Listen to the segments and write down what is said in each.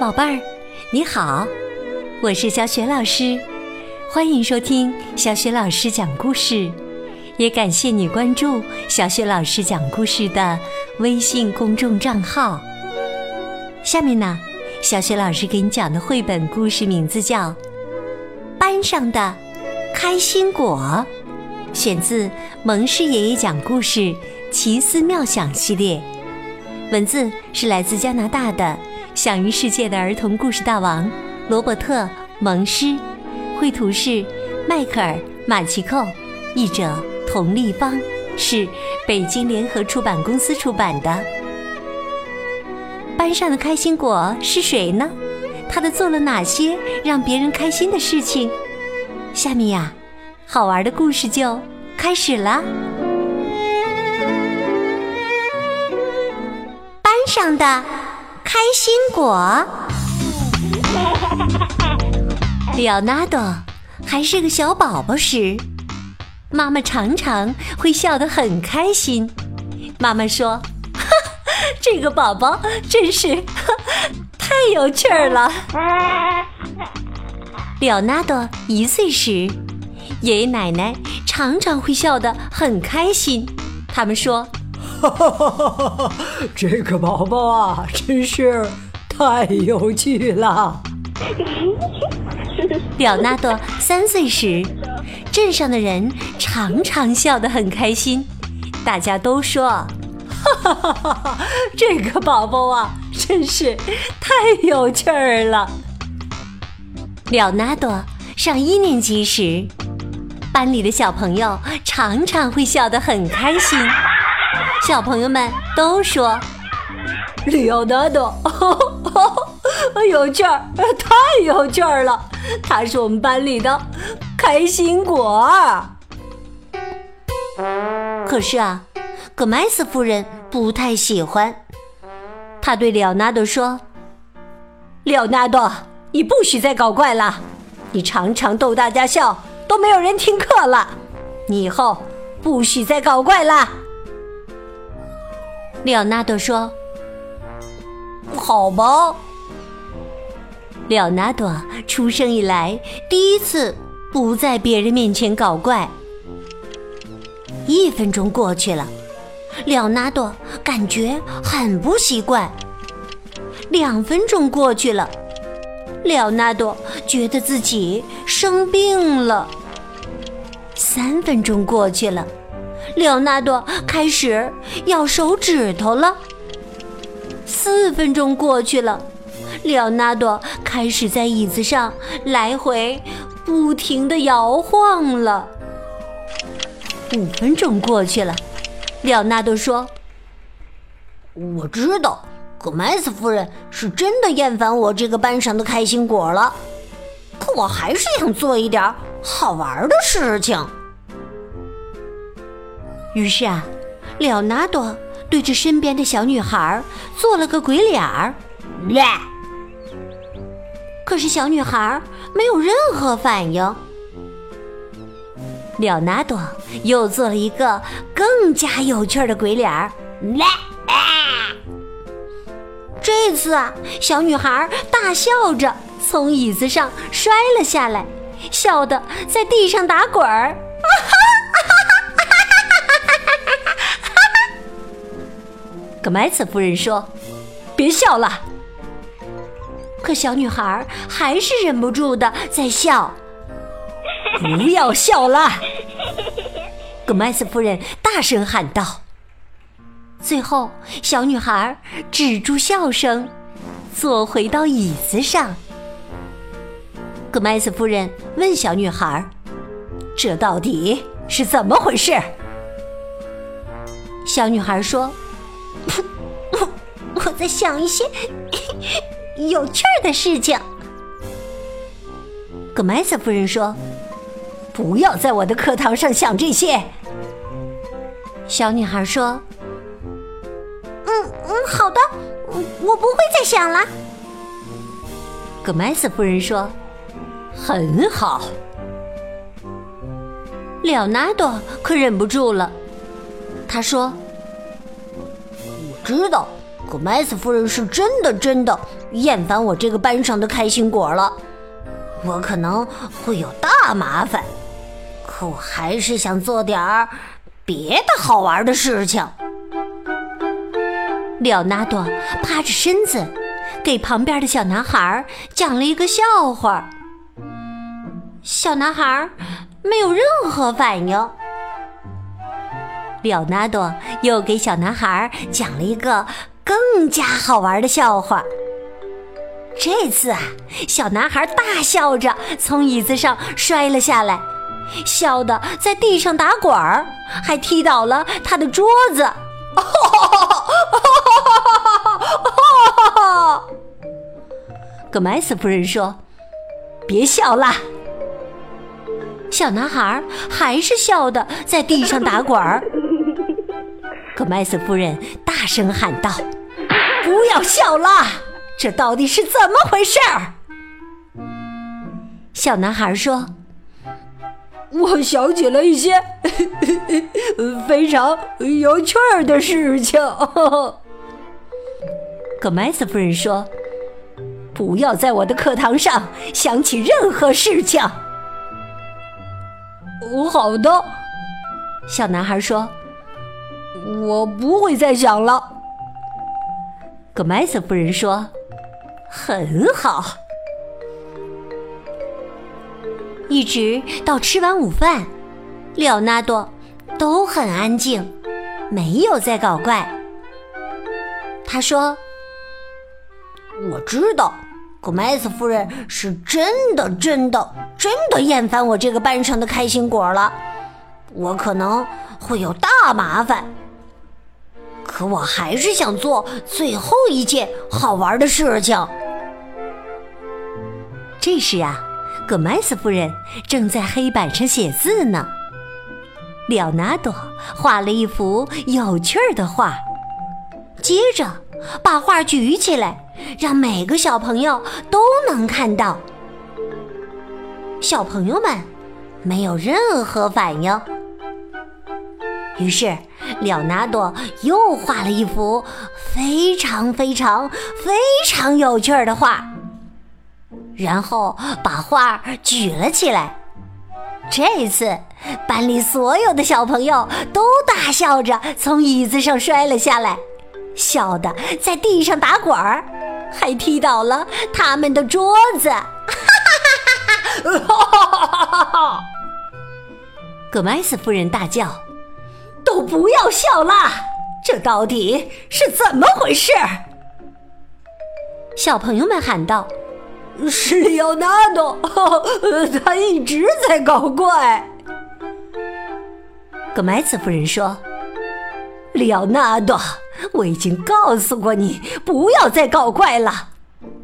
宝贝儿，你好，我是小雪老师，欢迎收听小雪老师讲故事，也感谢你关注小雪老师讲故事的微信公众账号。下面呢，小雪老师给你讲的绘本故事名字叫《班上的开心果》，选自蒙氏爷爷讲故事奇思妙想系列，文字是来自加拿大的。享誉世界的儿童故事大王罗伯特·蒙施，绘图是迈克尔·马奇寇，译者童立方，是北京联合出版公司出版的。班上的开心果是谁呢？他的做了哪些让别人开心的事情？下面呀，好玩的故事就开始了。班上的。开心果，里奥纳多还是个小宝宝时，妈妈常常会笑得很开心。妈妈说：“这个宝宝真是太有趣儿了。” 里奥纳多一岁时，爷爷奶奶常常会笑得很开心。他们说。哈哈哈哈哈！这个宝宝啊，真是太有趣了。表纳多三岁时，镇上的人常常笑得很开心，大家都说：“哈哈哈哈这个宝宝啊，真是太有趣儿了。”表纳多上一年级时，班里的小朋友常常会笑得很开心。小朋友们都说：“里奥纳多有趣儿，太有趣儿了！他是我们班里的开心果。”可是啊，葛麦斯夫人不太喜欢。他对里奥纳多说：“里奥纳多，你不许再搞怪了！你常常逗大家笑，都没有人听课了。你以后不许再搞怪了。”里奥纳多说：“好吧。”里奥纳多出生以来第一次不在别人面前搞怪。一分钟过去了，里奥纳多感觉很不习惯。两分钟过去了，里奥纳多觉得自己生病了。三分钟过去了。里奥纳多开始咬手指头了。四分钟过去了，里奥纳多开始在椅子上来回不停地摇晃了。五分钟过去了，里奥纳多说：“我知道，葛麦斯夫人是真的厌烦我这个班上的开心果了，可我还是想做一点好玩的事情。”于是啊，里奥纳多对着身边的小女孩做了个鬼脸儿，可是小女孩没有任何反应。里奥纳多又做了一个更加有趣的鬼脸儿，这次啊，小女孩大笑着从椅子上摔了下来，笑得在地上打滚儿。葛麦茨夫人说：“别笑了。”可小女孩还是忍不住的在笑。不要笑了！葛麦斯夫人大声喊道。最后，小女孩止住笑声，坐回到椅子上。葛麦斯夫人问小女孩：“这到底是怎么回事？”小女孩说。我我在想一些有趣儿的事情。格麦瑟夫人说：“不要在我的课堂上想这些。”小女孩说：“嗯嗯，好的，我不会再想了。”格麦瑟夫人说：“很好。”里奥纳多可忍不住了，他说。知道，可麦斯夫人是真的真的厌烦我这个班上的开心果了，我可能会有大麻烦。可我还是想做点儿别的好玩的事情。廖纳多趴着身子，给旁边的小男孩讲了一个笑话。小男孩没有任何反应。表纳多又给小男孩讲了一个更加好玩的笑话。这次啊，小男孩大笑着从椅子上摔了下来，笑得在地上打滚儿，还踢倒了他的桌子。葛麦斯夫人说：“别笑啦！”小男孩还是笑得在地上打滚儿。葛麦斯夫人大声喊道：“不要笑了！这到底是怎么回事？”小男孩说：“我想起了一些 非常有趣儿的事情。”葛麦斯夫人说：“不要在我的课堂上想起任何事情。”好的，小男孩说：“我不会再想了。”格麦斯夫人说：“很好。”一直到吃完午饭，里奥纳多都很安静，没有再搞怪。他说：“我知道。”格麦斯夫人是真的、真的、真的厌烦我这个班上的开心果了，我可能会有大麻烦。可我还是想做最后一件好玩的事情。这时啊，葛麦斯夫人正在黑板上写字呢。里奥纳多画了一幅有趣的画，接着把画举起来。让每个小朋友都能看到。小朋友们没有任何反应。于是，里奥纳多又画了一幅非常非常非常有趣的画，然后把画举了起来。这次，班里所有的小朋友都大笑着从椅子上摔了下来，笑得在地上打滚儿。还踢倒了他们的桌子，哈哈哈哈！葛麦斯夫人大叫：“都不要笑啦！这到底是怎么回事？”小朋友们喊道：“是里奥纳多，他一直在搞怪。”葛麦斯夫人说：“里奥纳多。”我已经告诉过你不要再搞怪了。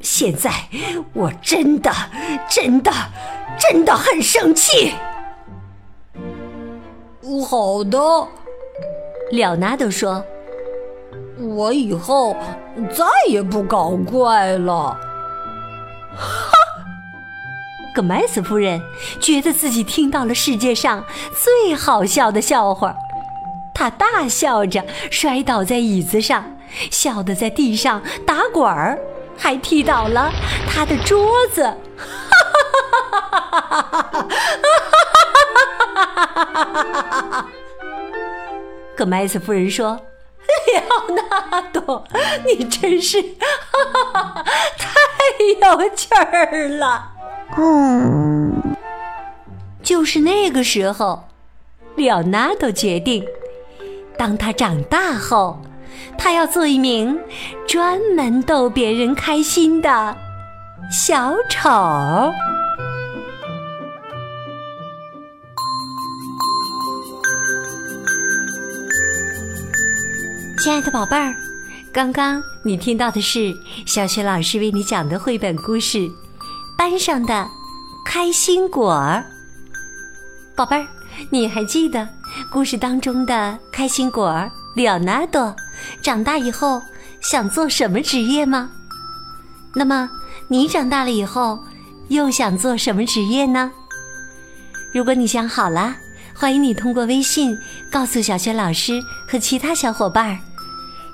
现在我真的、真的、真的很生气。好的，廖纳德说：“我以后再也不搞怪了。”哈！葛麦斯夫人觉得自己听到了世界上最好笑的笑话。她大笑着摔倒在椅子上，笑得在地上打滚儿，还踢倒了她的桌子。哈哈哈哈哈哈！哈哈哈哈哈！葛麦斯夫人说：“里奥纳多，你真是哈哈 太有趣儿了。”嗯，就是那个时候，里奥纳多决定。当他长大后，他要做一名专门逗别人开心的小丑。亲爱的宝贝儿，刚刚你听到的是小雪老师为你讲的绘本故事《班上的开心果儿》。宝贝儿，你还记得？故事当中的开心果儿里奥纳多，长大以后想做什么职业吗？那么你长大了以后又想做什么职业呢？如果你想好了，欢迎你通过微信告诉小雪老师和其他小伙伴儿。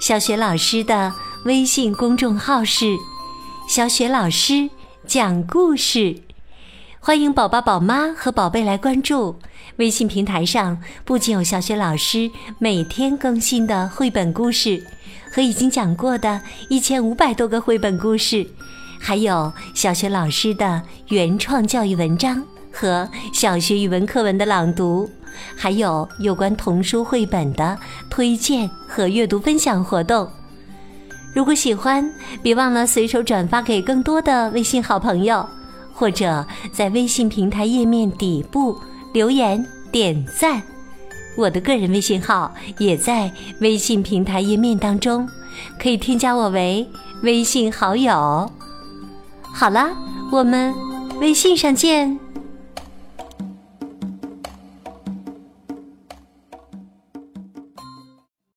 小雪老师的微信公众号是“小雪老师讲故事”，欢迎宝宝、宝妈和宝贝来关注。微信平台上不仅有小雪老师每天更新的绘本故事，和已经讲过的一千五百多个绘本故事，还有小雪老师的原创教育文章和小学语文课文的朗读。还有有关童书绘本的推荐和阅读分享活动。如果喜欢，别忘了随手转发给更多的微信好朋友，或者在微信平台页面底部留言点赞。我的个人微信号也在微信平台页面当中，可以添加我为微信好友。好了，我们微信上见。